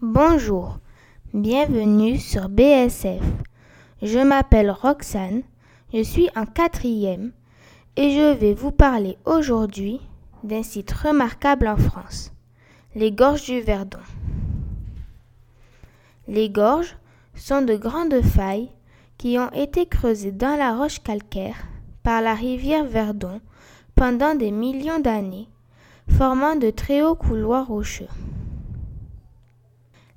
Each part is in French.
Bonjour, bienvenue sur BSF. Je m'appelle Roxane, je suis en quatrième et je vais vous parler aujourd'hui d'un site remarquable en France, les gorges du Verdon. Les gorges sont de grandes failles qui ont été creusées dans la roche calcaire par la rivière Verdon pendant des millions d'années, formant de très hauts couloirs rocheux.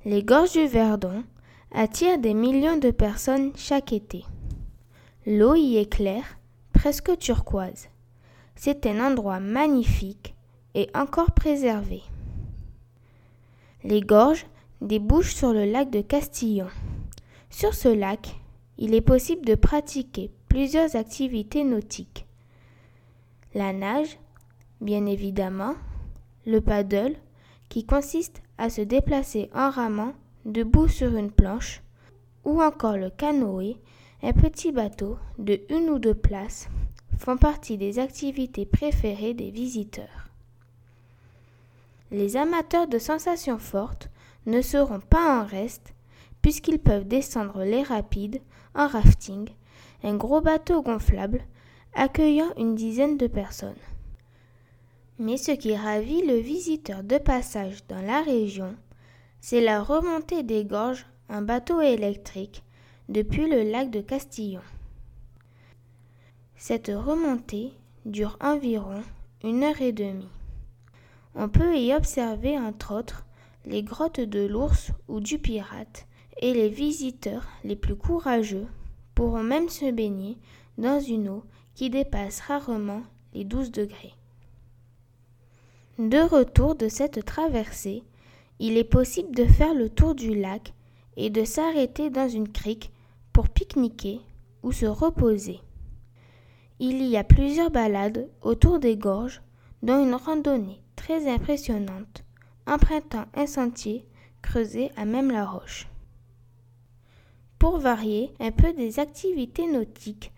Les gorges du Verdon attirent des millions de personnes chaque été. L'eau y est claire, presque turquoise. C'est un endroit magnifique et encore préservé. Les gorges débouchent sur le lac de Castillon. Sur ce lac, il est possible de pratiquer plusieurs activités nautiques. La nage, bien évidemment, le paddle, qui consiste à se déplacer en ramant debout sur une planche, ou encore le canoë, un petit bateau de une ou deux places, font partie des activités préférées des visiteurs. Les amateurs de sensations fortes ne seront pas en reste puisqu'ils peuvent descendre les rapides en rafting, un gros bateau gonflable accueillant une dizaine de personnes. Mais ce qui ravit le visiteur de passage dans la région, c'est la remontée des gorges en bateau électrique depuis le lac de Castillon. Cette remontée dure environ une heure et demie. On peut y observer entre autres les grottes de l'ours ou du pirate et les visiteurs les plus courageux pourront même se baigner dans une eau qui dépasse rarement les 12 degrés. De retour de cette traversée, il est possible de faire le tour du lac et de s'arrêter dans une crique pour pique-niquer ou se reposer. Il y a plusieurs balades autour des gorges, dont une randonnée très impressionnante, empruntant un sentier creusé à même la roche. Pour varier un peu des activités nautiques,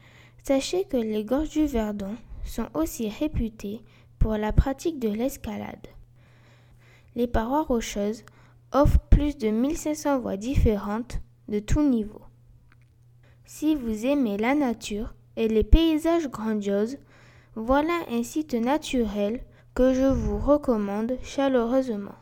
sachez que les gorges du Verdon sont aussi réputées pour la pratique de l'escalade. Les parois rocheuses offrent plus de 1500 voies différentes de tous niveaux. Si vous aimez la nature et les paysages grandioses, voilà un site naturel que je vous recommande chaleureusement.